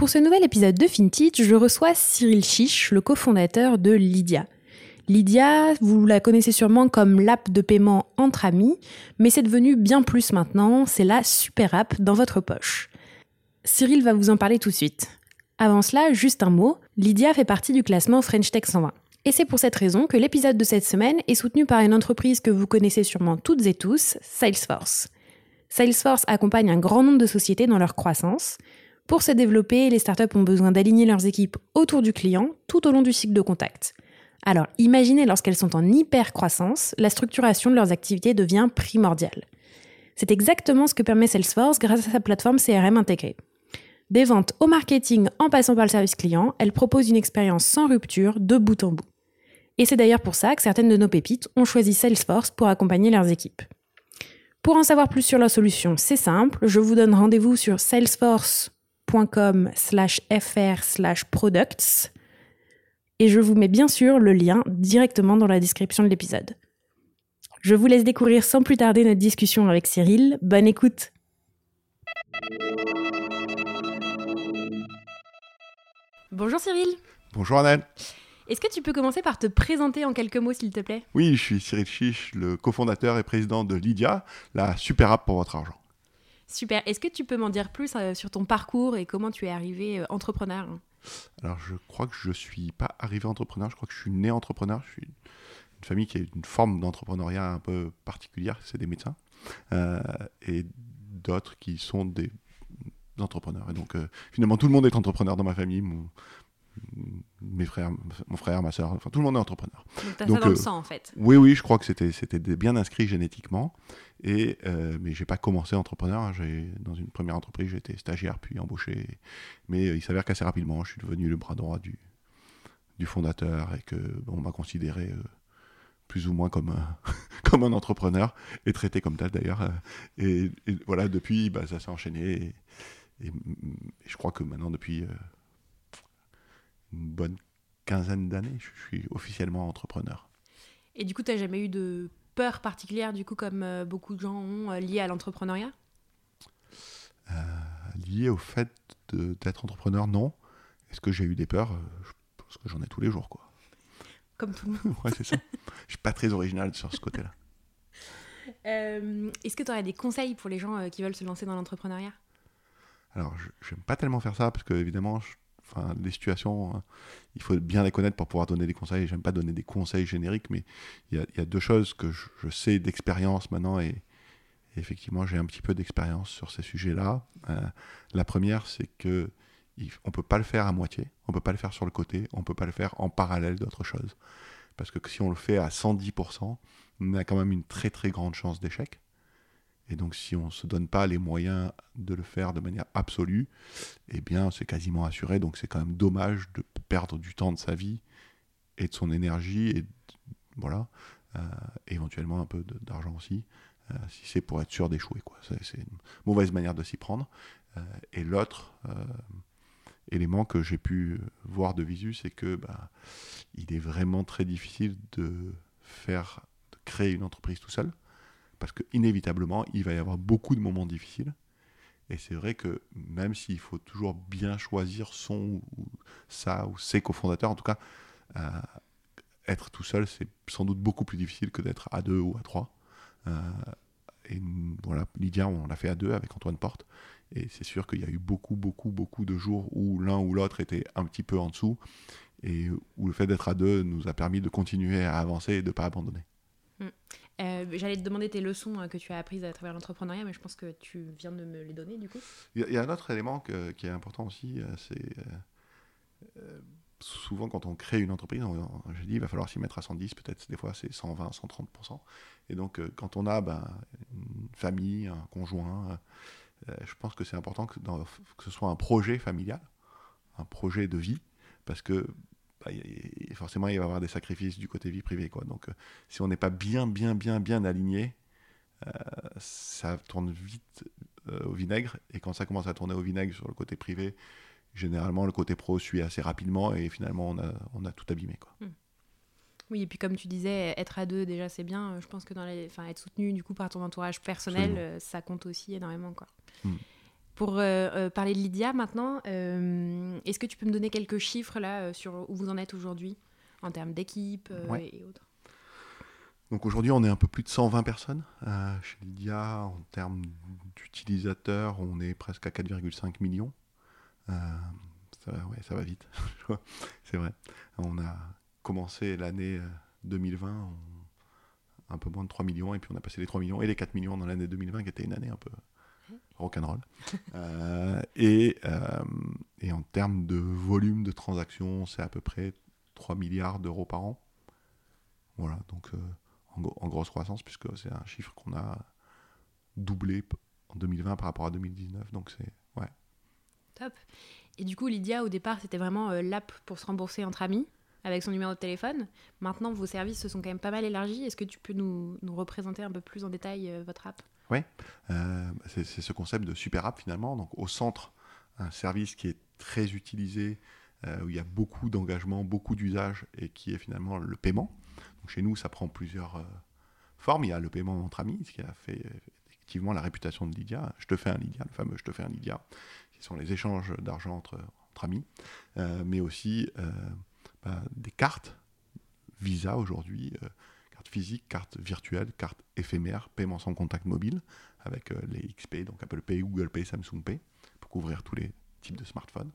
Pour ce nouvel épisode de FinTech, je reçois Cyril Chiche, le cofondateur de Lydia. Lydia, vous la connaissez sûrement comme l'app de paiement entre amis, mais c'est devenu bien plus maintenant, c'est la super app dans votre poche. Cyril va vous en parler tout de suite. Avant cela, juste un mot, Lydia fait partie du classement French Tech 120. Et c'est pour cette raison que l'épisode de cette semaine est soutenu par une entreprise que vous connaissez sûrement toutes et tous, Salesforce. Salesforce accompagne un grand nombre de sociétés dans leur croissance. Pour se développer, les startups ont besoin d'aligner leurs équipes autour du client tout au long du cycle de contact. Alors imaginez lorsqu'elles sont en hyper croissance, la structuration de leurs activités devient primordiale. C'est exactement ce que permet Salesforce grâce à sa plateforme CRM intégrée. Des ventes au marketing en passant par le service client, elle propose une expérience sans rupture de bout en bout. Et c'est d'ailleurs pour ça que certaines de nos pépites ont choisi Salesforce pour accompagner leurs équipes. Pour en savoir plus sur leur solution, c'est simple, je vous donne rendez-vous sur salesforce.com fr products et je vous mets bien sûr le lien directement dans la description de l'épisode. Je vous laisse découvrir sans plus tarder notre discussion avec Cyril. Bonne écoute Bonjour Cyril. Bonjour Annelle. Est-ce que tu peux commencer par te présenter en quelques mots, s'il te plaît? Oui, je suis Cyril Chiche, le cofondateur et président de Lydia, la super app pour votre argent. Super. Est-ce que tu peux m'en dire plus euh, sur ton parcours et comment tu es arrivé euh, entrepreneur? Alors, je crois que je ne suis pas arrivé entrepreneur, je crois que je suis né entrepreneur. Je suis une famille qui a une forme d'entrepreneuriat un peu particulière, c'est des médecins, euh, et d'autres qui sont des entrepreneurs. Et donc, finalement, tout le monde est entrepreneur dans ma famille. Mes frères, mon frère, ma soeur, enfin tout le monde est entrepreneur. Donc t'as ça dans le euh, sang en fait. Oui, oui, je crois que c'était c'était bien inscrit génétiquement. Et euh, mais j'ai pas commencé entrepreneur. Hein. j'ai dans une première entreprise, j'étais stagiaire puis embauché. Mais il s'avère qu'assez rapidement, je suis devenu le bras droit du du fondateur et que on m'a considéré plus ou moins comme un, comme un entrepreneur et traité comme tel d'ailleurs. Et, voilà, depuis, bah, ça s'est enchaîné. Et, et, je crois que maintenant, depuis euh, une bonne quinzaine d'années, je suis officiellement entrepreneur. Et du coup, tu n'as jamais eu de peur particulière, du coup, comme euh, beaucoup de gens ont, euh, lié à l'entrepreneuriat? Lié au fait d'être entrepreneur, non. Est-ce que j'ai eu des peurs? Je pense que j'en ai tous les jours, quoi. Comme tout le monde. ouais, c'est ça. Je suis pas très original sur ce côté-là. Est-ce que tu aurais des conseils pour les gens qui veulent se lancer dans l'entrepreneuriat? Alors, je n'aime pas tellement faire ça parce que, évidemment, enfin, les situations, hein, il faut bien les connaître pour pouvoir donner des conseils. J'aime pas donner des conseils génériques, mais il y, a, deux choses que je, sais d'expérience maintenant et, effectivement, j'ai un petit peu d'expérience sur ces sujets-là. Euh, la première, c'est que on peut pas le faire à moitié, on peut pas le faire sur le côté, on peut pas le faire en parallèle d'autres choses. Parce que si on le fait à 110%, on a quand même une très très grande chance d'échec. Et donc, si on ne se donne pas les moyens de le faire de manière absolue, eh bien, c'est quasiment assuré. Donc, c'est quand même dommage de perdre du temps de sa vie et de son énergie, et voilà, euh, éventuellement un peu d'argent aussi, euh, si c'est pour être sûr d'échouer. C'est une mauvaise manière de s'y prendre. Euh, et l'autre élément que j'ai pu voir de visu, c'est que bah, il est vraiment très difficile de faire, de créer une entreprise tout seul parce qu'inévitablement, il va y avoir beaucoup de moments difficiles. Et c'est vrai que même s'il faut toujours bien choisir son ou ça ou ses cofondateurs, en tout cas, euh, être tout seul, c'est sans doute beaucoup plus difficile que d'être à deux ou à trois. Euh, et voilà, Lydia, on l'a fait à deux avec Antoine Porte. Et c'est sûr qu'il y a eu beaucoup, beaucoup, beaucoup de jours où l'un ou l'autre était un petit peu en dessous et où le fait d'être à deux nous a permis de continuer à avancer et de ne pas abandonner. Euh, j'allais te demander tes leçons euh, que tu as apprises à travers l'entrepreneuriat, mais je pense que tu viens de me les donner du coup. Il y, a un autre élément qui est important aussi, c'est souvent quand on crée une entreprise, je dis il va falloir s'y mettre à 110, peut-être des fois c'est 120, 130%. Et donc euh, quand on a ben, une famille, un conjoint, euh, je pense que c'est important que, ce soit un projet familial, un projet de vie, parce que bah, forcément il va y avoir des sacrifices du côté vie privée. Quoi. Donc euh, si on n'est pas bien, bien, bien, bien aligné, ça tourne vite au vinaigre. Et quand ça commence à tourner au vinaigre sur le côté privé, généralement, le côté pro suit assez rapidement et finalement, on a, on a tout abîmé. Quoi. Hmm. Oui, et puis comme tu disais, être à deux, déjà, c'est bien. Je pense que dans les... enfin, être soutenu du coup par ton entourage personnel, euh, ça compte aussi énormément. Quoi. Hmm. Pour euh, euh, parler de Lydia maintenant, est-ce que tu peux me donner quelques chiffres là sur où vous en êtes aujourd'hui en termes d'équipe et autres? Donc aujourd'hui, on est un peu plus de 120 personnes chez Lydia. En termes d'utilisateurs, on est presque à 4,5 millions. Euh, ça, ouais, ça va vite, c'est vrai. On a commencé l'année 2020 euh, un peu moins de 3 millions, et puis on a passé les 3 millions et les 4 millions dans l'année 2020, qui était une année un peu rock'n'roll. euh, et, euh, et en termes de volume de transactions, c'est à peu près 3 milliards d'euros par an. Voilà, donc en, en, grosse croissance, puisque c'est un chiffre qu'on a doublé en 2020 par rapport à 2019. Donc c'est ouais, et du coup, Lydia, au départ, c'était vraiment euh, l'app pour se rembourser entre amis avec son numéro de téléphone. Maintenant, vos services se sont quand même pas mal élargis. Est-ce que tu peux nous, représenter un peu plus en détail euh, votre app? Oui, euh, c'est ce concept de super app finalement. Donc au centre, un service qui est très utilisé, où il y a beaucoup d'engagement, beaucoup d'usage et qui est finalement le paiement. Chez nous, ça prend plusieurs formes. Il y a le paiement entre amis, ce qui a fait effectivement la réputation de Lydia. Je te fais un Lydia, le fameux je te fais un Lydia qui sont les échanges d'argent entre, amis, euh, mais aussi euh, bah, des cartes Visa aujourd'hui, euh, cartes physiques, cartes virtuelles, cartes éphémères, paiement sans contact mobile, avec les XP, donc Apple Pay, Google Pay, Samsung Pay, pour couvrir tous les types de smartphones.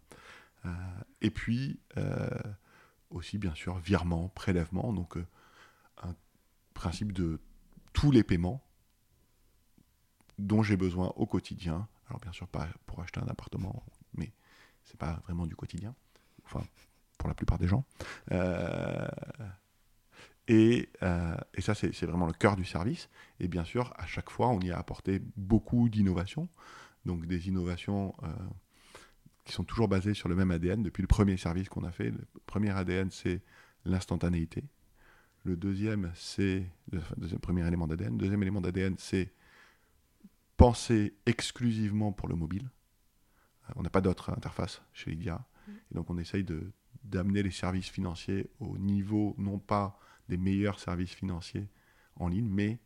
et puis aussi, bien sûr, virement, prélèvement, donc un principe de tous les paiements dont j'ai besoin au quotidien alors bien sûr pas pour acheter un appartement, mais c'est pas vraiment du quotidien. Enfin, pour la plupart des gens. Euh, et, euh, et, ça, c'est vraiment le cœur du service. Et bien sûr, à chaque fois, on y a apporté beaucoup d'innovations. Donc des innovations euh, qui sont toujours basées sur le même ADN. Depuis le premier service qu'on a fait, le premier ADN, c'est l'instantanéité. Le deuxième, c'est le deuxième, premier élément d'ADN. Le deuxième élément d'ADN, c'est pensé exclusivement pour le mobile. Euh, on n'a pas d'autre interface chez Lydia. Mm. Et donc on essaye d'amener les services financiers au niveau, non pas des meilleurs services financiers en ligne, mais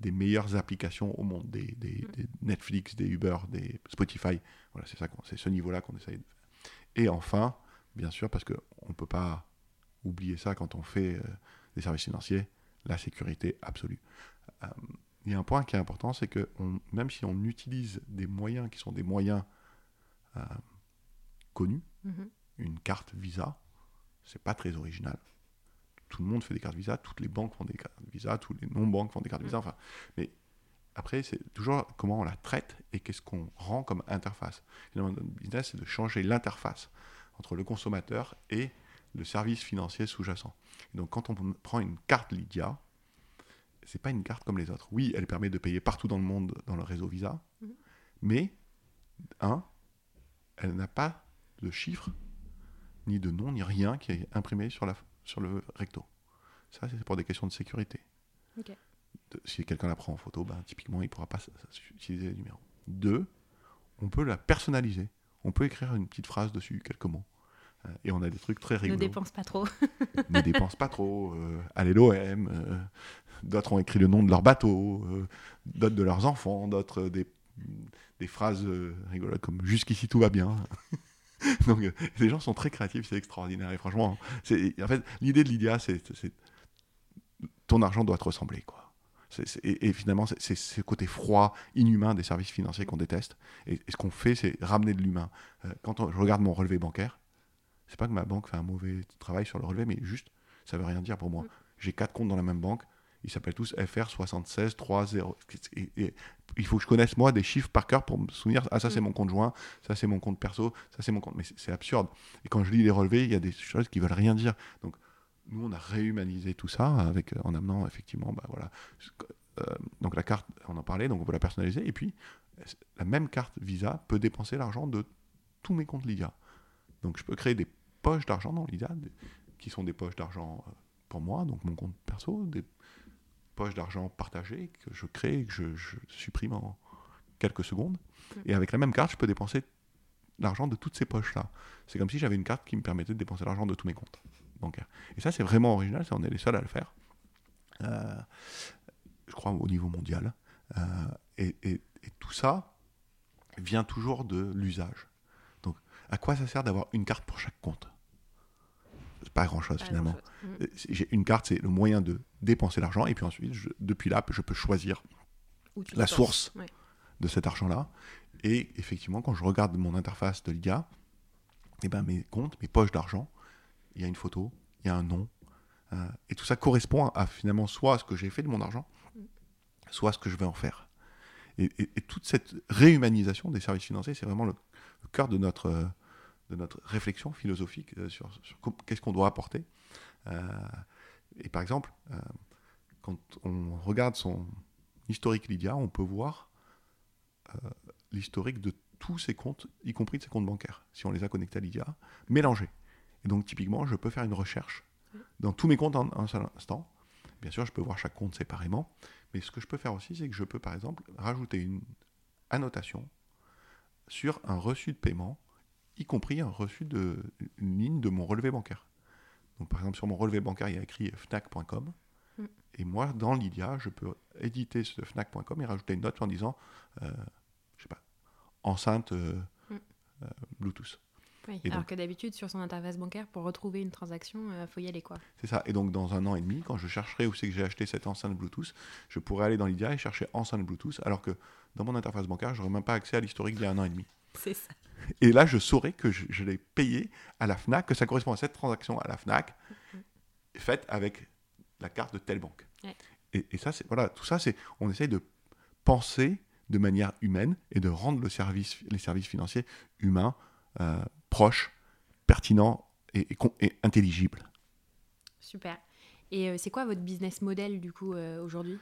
des meilleures applications au monde, des, mm. Netflix, des Uber, des Spotify. Voilà, c'est ça, c'est ce niveau-là qu'on essaye de faire. Et enfin, bien sûr, parce qu'on ne peut pas oublier ça quand on fait euh, des services financiers, la sécurité absolue. Euh, il y a un point qui est important, c'est que même si on utilise des moyens qui sont des moyens euh, connus, mhm. une carte Visa, c'est pas très original. Tout le monde fait des cartes Visa, toutes les banques font des cartes Visa, tous les non-banques font des cartes Visa. Enfin, mais après, c'est toujours comment on la traite et qu'est-ce qu'on rend comme interface. Finalement, notre business, c'est de changer l'interface entre le consommateur et le service financier sous-jacent. Donc, quand on prend une carte Lydia, c'est pas une carte comme les autres. Oui, elle permet de payer partout dans le monde dans le réseau Visa, mhm. mais un, elle n'a pas de chiffre, ni de nom, ni rien qui est imprimé sur, la, sur le recto. Ça, c'est pour des questions de sécurité. si quelqu'un la prend en photo, ben, typiquement, il ne pourra pas utiliser le numéro. Deux, on peut la personnaliser. On peut écrire une petite phrase dessus, quelques mots. Euh, et on a des trucs très rigolos. Ne dépense pas trop. ne dépense pas trop. Euh, allez l'OM. Euh, d'autres ont écrit le nom de leur bateau. d'autres de leurs enfants. D'autres des, des, phrases rigolotes comme jusqu'ici tout va bien. Donc les gens sont très créatifs, c'est extraordinaire. Et franchement, c'est en fait l'idée de Lydia, c'est ton argent doit te ressembler quoi. et, finalement, c'est ce côté froid, inhumain des services financiers qu'on déteste. Et, ce qu'on fait, c'est ramener de l'humain. Euh, quand je regarde mon relevé bancaire, c'est pas que ma banque fait un mauvais travail sur le relevé, mais juste, ça veut rien dire pour moi. Mm. J'ai quatre comptes dans la même banque, ils s'appellent tous FR 76 30. Et, il faut que je connaisse moi des chiffres par cœur pour me souvenir ah ça c'est mm. mon compte joint, ça c'est mon compte perso, ça c'est mon compte. Mais c'est absurde. Et quand je lis les relevés, il y a des choses qui veulent rien dire. Donc nous on a réhumanisé tout ça avec en amenant effectivement bah voilà euh, donc la carte on en parlait donc on peut la personnaliser et puis la même carte Visa peut dépenser l'argent de tous mes comptes Lydia. Donc je peux créer des poches d'argent dans Lydia qui sont des poches d'argent euh, pour moi donc mon compte perso des poche d'argent partagée que je crée et que je, supprime en quelques secondes. Et avec la même carte, je peux dépenser l'argent de toutes ces poches-là. C'est comme si j'avais une carte qui me permettait de dépenser l'argent de tous mes comptes bancaires. Et ça, c'est vraiment original, ça, on est les seuls à le faire. Euh, je crois au niveau mondial. Euh, et, et, tout ça vient toujours de l'usage. Donc, à quoi ça sert d'avoir une carte pour chaque compte? Pas grand chose finalement. Mm. Euh, j'ai une carte, c'est le moyen de dépenser l'argent, et puis ensuite, depuis là, je peux choisir la source de cet argent-là. Et effectivement, quand je regarde mon interface de et eh ben mes comptes, mes poches d'argent, il y a une photo, il y a un nom, euh, et tout ça correspond à, finalement soit à ce que j'ai fait de mon argent, mm. soit à ce que je vais en faire. Et, toute cette réhumanisation des services financiers, c'est vraiment le, cœur de notre, euh, de notre réflexion philosophique euh, sur, qu'est-ce qu'on doit apporter. Euh, et par exemple, euh, quand on regarde son historique Lydia, on peut voir l'historique de tous ses comptes, y compris de ses comptes bancaires, si on les a connectés à Lydia, mélangés. Et donc typiquement, je peux faire une recherche dans tous mes comptes en un seul instant. Bien sûr, je peux voir chaque compte séparément, mais ce que je peux faire aussi, c'est que je peux par exemple rajouter une annotation sur un reçu de paiement y compris un reçu de une ligne de mon relevé bancaire. Donc par exemple sur mon relevé bancaire, il y a écrit fnac.com. Mm. Et moi, dans Lydia, je peux éditer ce fnac.com et rajouter une note en disant, euh, je sais pas, enceinte euh, mm. euh, Bluetooth. Oui, alors que d'habitude, sur son interface bancaire, pour retrouver une transaction, il faut y aller. quoi. C'est ça. Et donc, dans un an et demi, quand je chercherai où c'est que j'ai acheté cette enceinte Bluetooth, je pourrais aller dans Lydia et chercher enceinte Bluetooth, alors que dans mon interface bancaire, je n'aurais même pas accès à l'historique d'il y a un an et demi. C'est ça. Et là, je saurais que je, l'ai payé à la FNAC, que ça correspond à cette transaction à la FNAC, faite avec la carte de telle banque. Et, ça, c'est voilà, tout ça, c'est on essaye de penser de manière humaine et de rendre le service, les services financiers humains, euh, proches, pertinents et, et, intelligibles. Super. Et euh, c'est quoi votre business model du coup euh, aujourd'hui?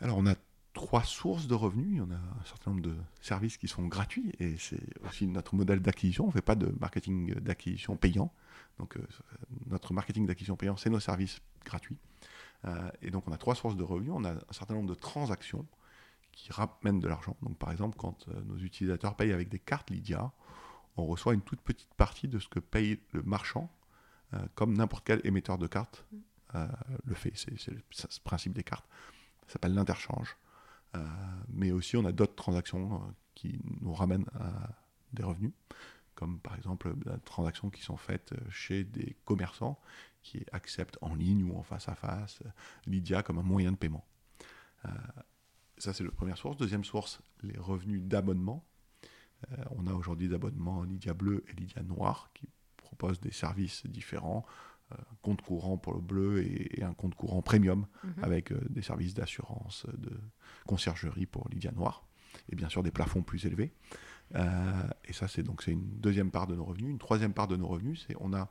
Alors on a trois sources de revenus. En a un certain nombre de services qui sont gratuits et c'est aussi notre modèle d'acquisition. On ne fait pas de marketing d'acquisition payant. Donc euh, notre marketing d'acquisition payant, c'est nos services gratuits. Euh, et donc on a trois sources de revenus. On a un certain nombre de transactions qui ramènent de l'argent. Donc par exemple, quand euh, nos utilisateurs payent avec des cartes Lydia, on reçoit une toute petite partie de ce que paye le marchand, comme n'importe quel émetteur de cartes le fait. C'est le principe des cartes. Ça s'appelle l'interchange. Euh, mais aussi, on a d'autres transactions euh, qui nous ramènent à des revenus, comme par exemple des transactions qui sont faites euh, chez des commerçants qui acceptent en ligne ou en face à face Lydia comme un moyen de paiement. ça, c'est la première source. Deuxième source, les revenus d'abonnement. on a aujourd'hui des abonnements Lydia Bleu et Lydia Noir qui proposent des services différents compte courant pour le bleu et, un compte courant premium mhm. avec euh, des services d'assurance, de conciergerie pour Lydia Noir et bien sûr des plafonds plus élevés. Euh, et ça, c'est donc c'est une deuxième part de nos revenus. Une troisième part de nos revenus, c'est on a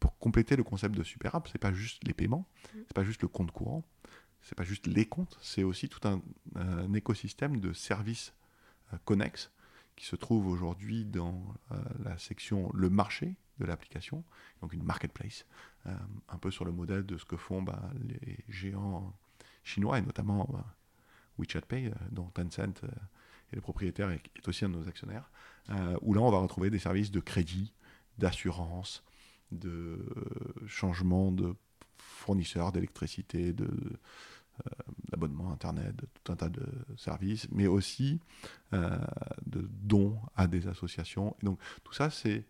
pour compléter le concept de super app, c'est pas juste les paiements, mhm. c'est pas juste le compte courant, c'est pas juste les comptes, c'est aussi tout un, écosystème de services euh, connexes qui se trouve aujourd'hui dans la section le marché de l'application, donc une marketplace, euh, un peu sur le modèle de ce que font bah, les géants chinois, et notamment bah, WeChat Pay, euh, dont Tencent euh, est le propriétaire et est aussi un de nos actionnaires, où là on va retrouver des services de crédit, d'assurance, de changement de fournisseurs d'électricité, de, d'abonnement Internet, de tout un tas de services, mais aussi de dons à des associations. Donc tout ça, c'est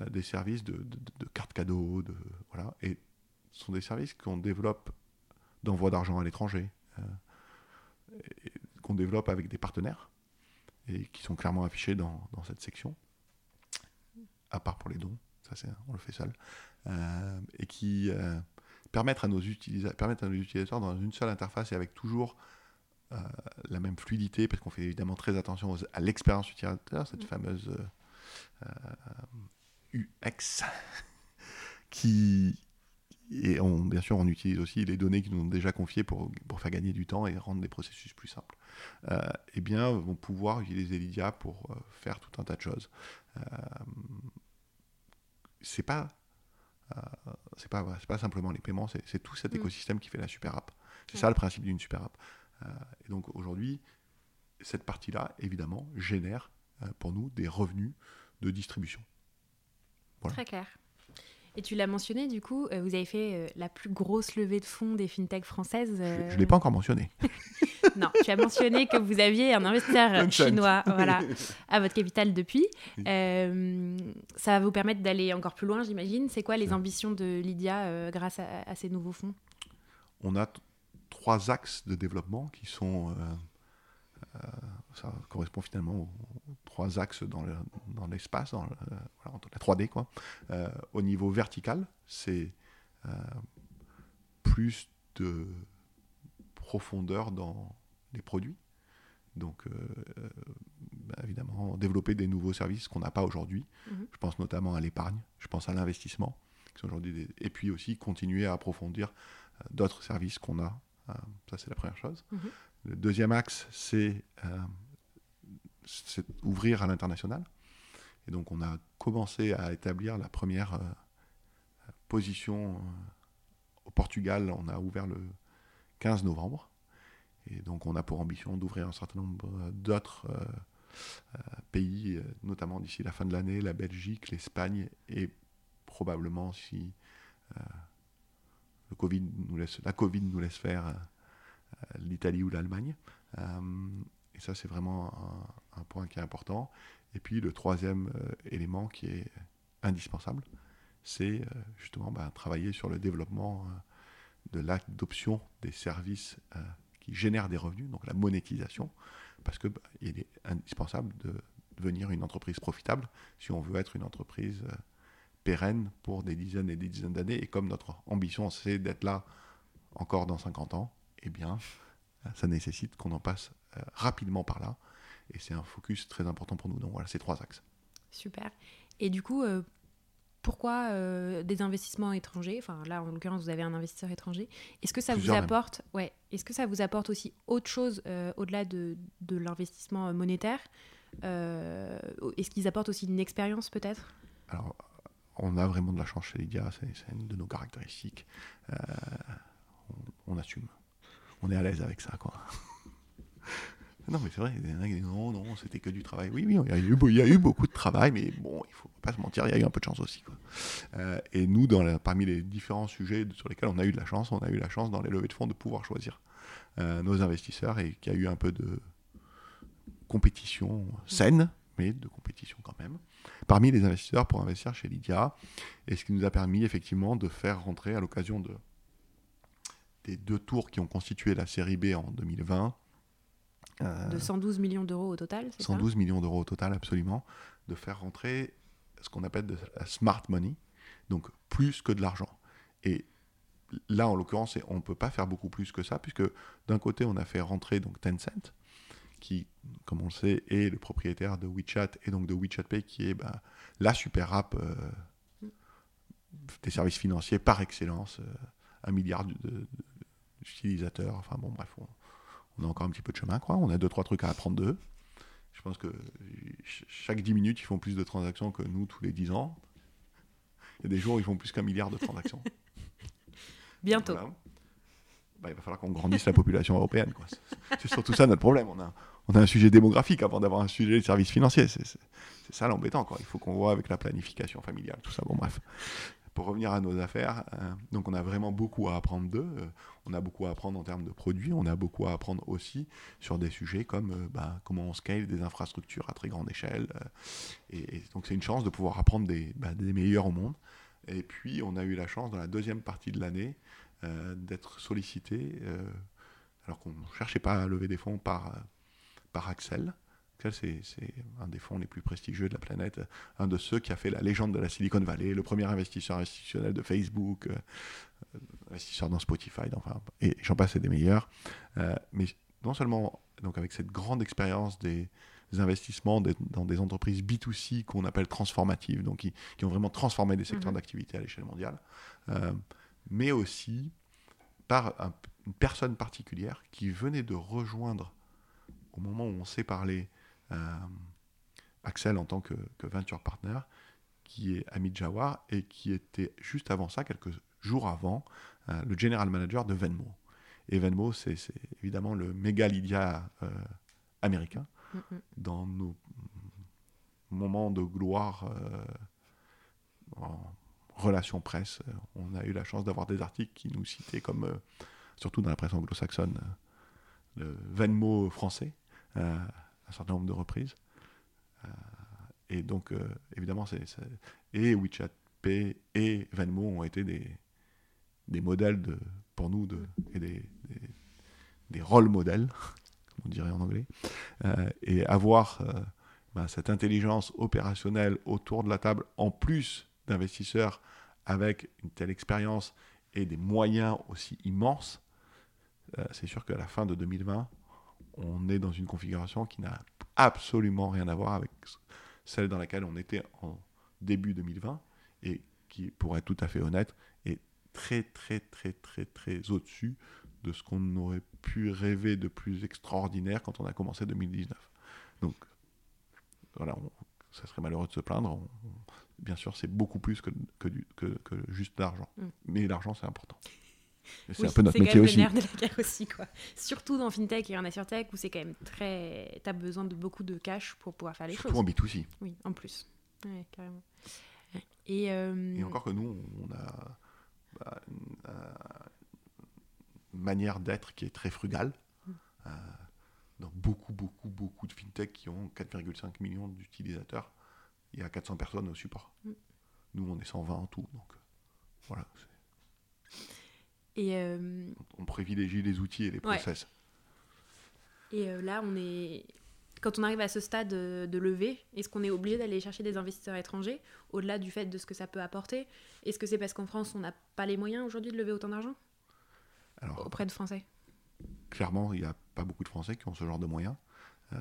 euh, des services de, cartes cadeaux, de, voilà, et ce sont des services qu'on développe d'envoi d'argent à l'étranger. Euh, qu'on développe avec des partenaires et qui sont clairement affichés dans, cette section, à part pour les dons, ça c'est, on le fait seul, euh, et qui euh, permettent, à nos utilisateurs, permettent à nos utilisateurs dans une seule interface et avec toujours euh, la même fluidité, parce qu'on fait évidemment très attention aux- à l'expérience utilisateur, cette fameuse euh, euh, UX, qui, et on, bien sûr, on utilise aussi les données qui nous ont déjà confiées pour, pour faire gagner du temps et rendre les processus plus simples. Euh, eh bien, vont pouvoir utiliser Lydia pour euh, faire tout un tas de choses. Euh, c'est pas, euh, c'est pas, c'est pas simplement les paiements, c'est, tout cet Mm. écosystème qui fait la super app. C'est Ouais. ça le principe d'une super app. Euh, et donc aujourd'hui, cette partie-là, évidemment, génère euh, pour nous des revenus de distribution. Voilà. Très clair. Et tu l'as mentionné, du coup, euh, vous avez fait euh, la plus grosse levée de fonds des fintechs françaises. Je euh, ne l'ai pas encore mentionné. Non, tu as mentionné que vous aviez un investisseur chinois voilà, à votre capital depuis. Euh, ça va vous permettre d'aller encore plus loin, j'imagine. C'est quoi les ambitions de Lydia euh, grâce à, à ces nouveaux fonds? On a trois axes de développement qui sont. euh, ça correspond finalement aux, aux trois axes dans le- dans l'espace, dans, le- euh, voilà, dans la 3D. Quoi. Au niveau vertical, c'est plus de profondeur dans les produits. Donc, euh, euh, bah, évidemment, développer des nouveaux services qu'on n'a pas aujourd'hui. Mhm. Je pense notamment à l'épargne, je pense à l'investissement, qui sont aujourd'hui des- et puis aussi continuer à approfondir euh, d'autres services qu'on a. Euh, ça, c'est la première chose. Mhm. Le deuxième axe, c'est ouvrir à l'international. Et donc, on a commencé à établir la première position au Portugal. On a ouvert le 15 novembre. Et donc, on a pour ambition d'ouvrir un certain nombre euh, d'autres euh, euh, pays, notamment d'ici la fin de l'année, la Belgique, l'Espagne et probablement si euh, COVID nous laisse, la Covid nous laisse faire l'Italie ou l'Allemagne. Et ça, c'est vraiment un, point qui est important. Et puis le troisième élément qui est indispensable, c'est justement bah, travailler sur le développement euh, de l'adoption des services qui génèrent des revenus, donc la monétisation, parce que bah, il est indispensable de devenir une entreprise profitable si on veut être une entreprise euh, pérenne pour des dizaines et des dizaines d'années. Et comme notre ambition, c'est d'être là encore dans 50 ans, eh bien, ça nécessite qu'on en passe euh, rapidement par là. Et c'est un focus très important pour nous. Donc voilà, ces trois axes. Super. Et du coup, euh, pourquoi euh, des investissements étrangers Enfin, là, en l'occurrence, vous avez un investisseur étranger. Est-ce que ça Plusieurs vous même. apporte Ouais. Est-ce que ça vous apporte aussi autre chose euh, au-delà de, de l'investissement monétaire Euh, Est-ce qu'ils apportent aussi une expérience peut-être? Alors, on a vraiment de la chance chez Lydia, c'est c'est une de nos caractéristiques. On, on assume. On est à l'aise avec ça, quoi. Non, mais c'est vrai, il y en a qui disent non, non, c'était que du travail. Oui, oui, il y, a eu, beaucoup de travail, mais bon, il faut pas se mentir, il y a eu un peu de chance aussi. Euh, et nous, parmi les différents sujets sur lesquels on a eu de la chance, on a eu la chance dans les levées de fonds de pouvoir choisir euh, nos investisseurs et qu'il y a eu un peu de compétition saine, mais de compétition quand même parmi les investisseurs pour investir chez Lydia, et ce qui nous a permis effectivement de faire rentrer à l'occasion de, des deux tours qui ont constitué la série B en 2020, euh, De 112 millions d'euros au total, c'est ça 112 millions d'euros au total absolument, de faire rentrer ce qu'on appelle de la smart money, donc plus que de l'argent. Et là, en l'occurrence, on ne peut pas faire beaucoup plus que ça, puisque d'un côté, on a fait rentrer donc Tencent, qui, comme on le sait, est le propriétaire de WeChat et donc de WeChat Pay, qui est bah, la super app euh, des services financiers par excellence, euh, un milliard d'utilisateurs. Enfin bon, bref, on, on a encore un petit peu de chemin, quoi. On a deux, trois trucs à apprendre d'eux. Je pense que ch- chaque 10 minutes, ils font plus de transactions que nous tous les 10 ans. Il y a des jours où ils font plus qu'un milliard de transactions. Bientôt. Voilà. Bah, il va falloir qu'on grandisse la population européenne. quoi. C'est- surtout ça notre problème. On a, on a un sujet démographique avant d'avoir un sujet de services financiers. C'est ça l'embêtant. quoi. Il faut qu'on voit avec la planification familiale, tout ça. Bon, bref. Pour revenir à nos affaires, euh, donc on a vraiment beaucoup à apprendre d'eux. Euh, on a beaucoup à apprendre en termes de produits. On a beaucoup à apprendre aussi sur des sujets comme euh, bah, comment on scale des infrastructures à très grande échelle. et, donc c'est une chance de pouvoir apprendre des, bah, des meilleurs au monde. Et puis on a eu la chance dans la deuxième partie de l'année d'être sollicité, alors qu'on ne cherchait pas à lever des fonds par par Axel. C'est un des fonds les plus prestigieux de la planète, un de ceux qui a fait la légende de la Silicon Valley, le premier investisseur institutionnel de Facebook, euh, investisseur dans Spotify, enfin, et j'en passe, des meilleurs. Euh, mais non seulement donc avec cette grande expérience des, investissements dans des entreprises B2C qu'on appelle transformatives, donc qui, ont vraiment transformé des secteurs mhm. d'activité à l'échelle mondiale, euh, mais aussi par une personne particulière qui venait de rejoindre, au moment où on s'est parlé, euh, Axel en tant que, venture partner, qui est Amit Jawar et qui était juste avant ça, quelques jours avant, euh, le general manager de Venmo. Et Venmo, c'est évidemment le méga Lydia euh, américain. Dans nos moments de gloire en relation presse, on a eu la chance d'avoir des articles qui nous citaient comme, surtout dans la presse anglo-saxonne, le Venmo français, un certain nombre de reprises. Euh, et donc, euh, évidemment, c'est, et WeChat Pay et Venmo ont été des, des modèles pour nous et des, des, rôle modèles, comme on dirait en anglais. Euh, et avoir ben, cette intelligence opérationnelle autour de la table, en plus d'investisseurs avec une telle expérience et des moyens aussi immenses, c'est sûr qu'à la fin de 2020, on est dans une configuration qui n'a absolument rien à voir avec celle dans laquelle on était en début 2020 et qui, pour être tout à fait honnête, est très très très très très au-dessus de ce qu'on aurait pu rêver de plus extraordinaire quand on a commencé 2019. Donc voilà, ça serait malheureux de se plaindre. bien sûr, c'est beaucoup plus que, que, que, juste l'argent. Mm. Mais l'argent, c'est important. C'est un peu notre métier aussi. C'est de la guerre aussi, quoi. Surtout dans FinTech et en AssureTech où c'est quand même très. Tu as besoin de beaucoup de cash pour pouvoir faire les Surtout choses. en B2C. Oui, en plus. Ouais, carrément. Et, euh, et, encore que nous, on a bah, une, manière d'être qui est très frugale. Mm. Euh, dans beaucoup, beaucoup, beaucoup de FinTech qui ont 4,5 millions d'utilisateurs, il y a 400 personnes au support. Mm. Nous, on est 120 en tout. Donc, voilà. Et, euh, on privilégie les outils et les process. Et euh, là, on est. Quand on arrive à ce stade de, levée, est-ce qu'on est obligé d'aller chercher des investisseurs étrangers, au-delà du fait de ce que ça peut apporter? Est-ce que c'est parce qu'en France, on n'a pas les moyens aujourd'hui de lever autant d'argent? Auprès de Français Clairement, il n'y a pas beaucoup de Français qui ont ce genre de moyens. Euh,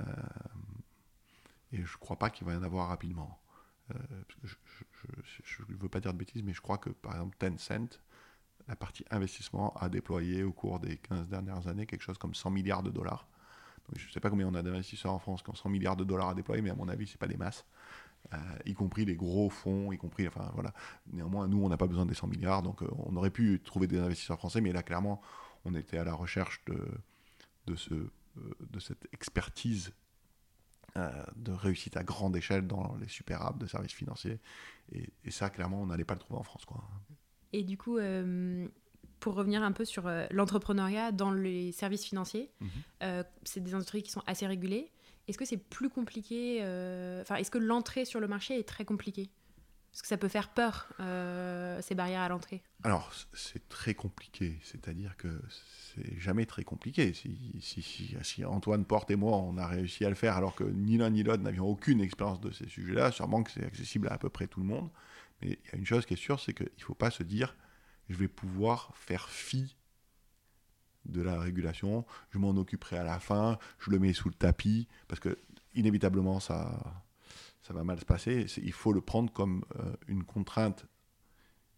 et je ne crois pas qu'il va y en avoir rapidement. je ne veux pas dire de bêtises, mais je crois que par exemple Tencent la partie investissement a déployé au cours des 15 dernières années quelque chose comme 100 milliards de dollars. je ne sais pas combien on a d'investisseurs en France qui ont 100 milliards de dollars à déployer, mais à mon avis, ce n'est pas des masses. Euh, y compris les gros fonds, y compris, enfin voilà. Néanmoins, nous, on n'a pas besoin des 100 milliards, donc euh, on aurait pu trouver des investisseurs français, mais là, clairement, on était à la recherche de, de, ce, euh, de cette expertise de réussite à grande échelle dans les super apps de services financiers. Et, et ça, clairement, on n'allait pas le trouver en France. Quoi. Et du coup, euh, pour revenir un peu sur euh, l'entrepreneuriat dans les services financiers, mhm. euh, c'est des industries qui sont assez régulées. Est-ce que c'est plus compliqué Enfin, est-ce que l'entrée sur le marché est très compliquée? Est-ce que ça peut faire peur, ces barrières à l'entrée Alors, c'est très compliqué. C'est-à-dire que c'est jamais très compliqué. Si, si, si, si, Antoine Porte et moi, on a réussi à le faire alors que ni l'un ni l'autre n'avions aucune expérience de ces sujets-là, sûrement que c'est accessible à à peu près tout le monde. Il y a une chose qui est sûre, c'est qu'il ne faut pas se dire je vais pouvoir faire fi de la régulation, je m'en occuperai à la fin, je le mets sous le tapis, parce que inévitablement ça, ça va mal se passer. Il faut le prendre comme euh, une contrainte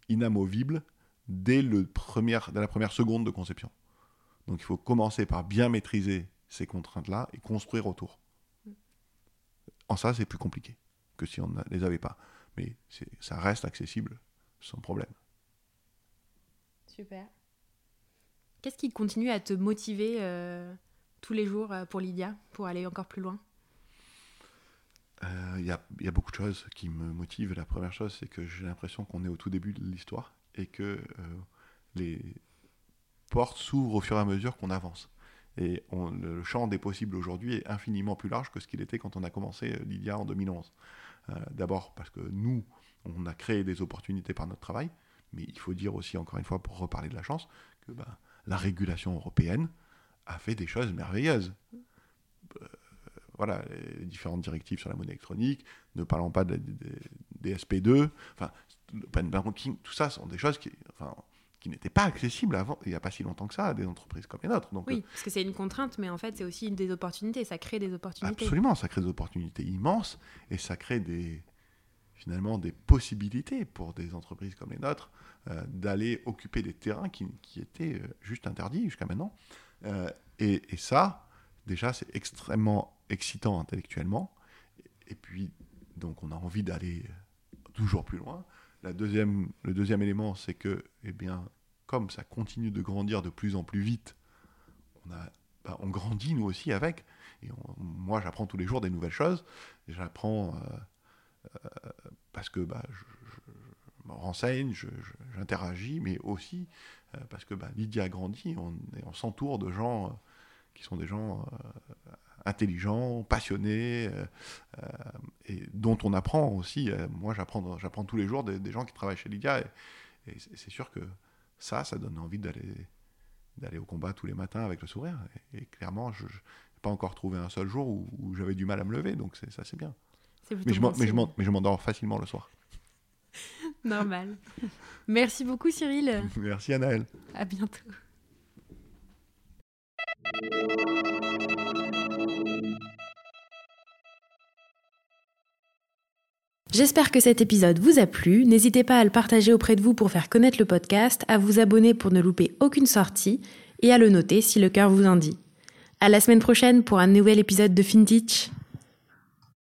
inamovible dès, le dès la première seconde de conception. Donc il faut commencer par bien maîtriser ces contraintes-là et construire autour. En ça, c'est plus compliqué que si on ne les avait pas mais ça reste accessible sans problème. Super. Qu'est-ce qui continue à te motiver euh, tous les jours euh, pour Lydia, pour aller encore plus loin? Il euh, y, a, y, a, beaucoup de choses qui me motivent. La première chose, c'est que j'ai l'impression qu'on est au tout début de l'histoire et que les portes s'ouvrent au fur et à mesure qu'on avance. Et le champ des possibles aujourd'hui est infiniment plus large que ce qu'il était quand on a commencé Lydia en 2011. Euh, d'abord parce que nous, on a créé des opportunités par notre travail, mais il faut dire aussi, encore une fois, pour reparler de la chance, que ben, la régulation européenne a fait des choses merveilleuses. Euh, voilà, les différentes directives sur la monnaie électronique, ne parlons pas des, SP2, enfin, banking, tout ça sont des choses qui, qui n'étaient pas accessibles avant, il n'y a pas si longtemps que ça, à des entreprises comme les nôtres. Donc, oui, parce que c'est une contrainte, mais en fait, c'est aussi des opportunités, ça crée des opportunités. Absolument, ça crée des opportunités immenses, et ça crée des, finalement des possibilités pour des entreprises comme les nôtres euh, d'aller occuper des terrains qui, qui étaient euh, juste interdits jusqu'à maintenant. Euh, et, et, ça, déjà, c'est extrêmement excitant intellectuellement. Et, puis, donc, on a envie d'aller toujours plus loin. La deuxième, le deuxième élément, c'est que, eh bien, comme ça continue de grandir de plus en plus vite, on, bah, grandit nous aussi avec. Et moi, j'apprends tous les jours des nouvelles choses. J'apprends parce que bah, je, me renseigne, j'interagis, mais aussi euh, parce que bah, Lydia a grandi, on, on s'entoure de gens euh, qui sont des gens euh, intelligents, passionnés, et dont on apprend aussi. moi, j'apprends, j'apprends tous les jours des, gens qui travaillent chez Lydia, et, c'est sûr que ça, ça donne envie d'aller d'aller au combat tous les matins avec le sourire. Et, clairement, je n'ai pas encore trouvé un seul jour où, où j'avais du mal à me lever, donc ça c'est bien. Mais je, m'endors facilement le soir. Normal. Merci beaucoup Cyril. Merci Anaël. À bientôt. J'espère que cet épisode vous a plu. N'hésitez pas à le partager auprès de vous pour faire connaître le podcast, à vous abonner pour ne louper aucune sortie et à le noter si le cœur vous en dit. À la semaine prochaine pour un nouvel épisode de FinTech.